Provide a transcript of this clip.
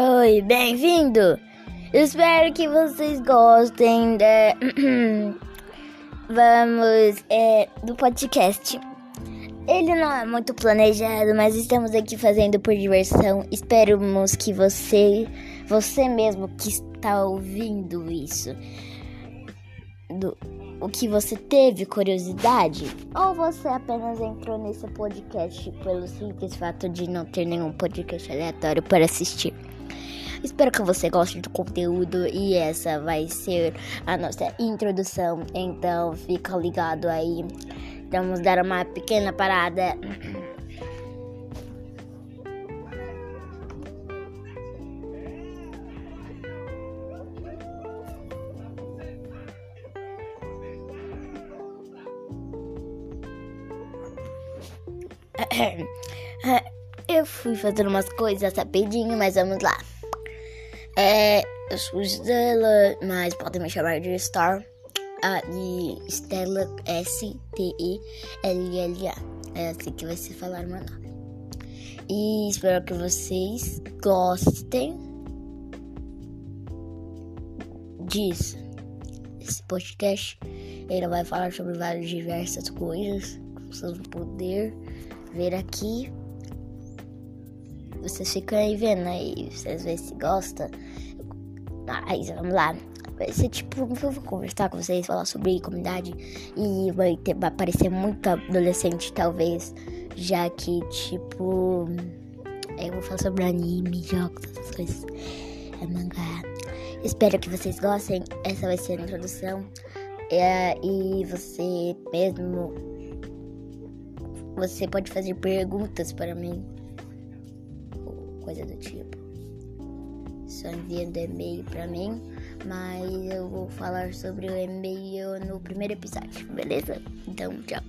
Oi, bem-vindo! Espero que vocês gostem de... Vamos, é, do podcast. Ele não é muito planejado, mas estamos aqui fazendo por diversão. Esperamos que você, você mesmo que está ouvindo isso, do, o que você teve curiosidade, ou você apenas entrou nesse podcast pelo simples fato de não ter nenhum podcast aleatório para assistir. Espero que você goste do conteúdo e essa vai ser a nossa introdução. Então fica ligado aí. Vamos dar uma pequena parada. Eu fui fazendo umas coisas rapidinho, mas vamos lá. É, eu sou Stella, mas podem me chamar de Star. Ah, de Stella S-T-E-L-L-A. É assim que vai se falar meu nome. E espero que vocês gostem disso. Esse podcast ele vai falar sobre várias diversas coisas que vocês vão poder ver aqui. Vocês ficam aí vendo aí, vocês veem se gosta. Mas vamos lá. Vai ser tipo, eu vou conversar com vocês, falar sobre comunidade e vai, ter, vai parecer muito adolescente, talvez, já que, tipo, eu vou falar sobre anime, jogos, essas coisas, é mangá. Espero que vocês gostem. Essa vai ser a introdução. É, e você mesmo você pode fazer perguntas para mim, coisa do tipo. Só enviando e-mail para mim, mas eu vou falar sobre o e-mail no primeiro episódio, beleza? Então, tchau.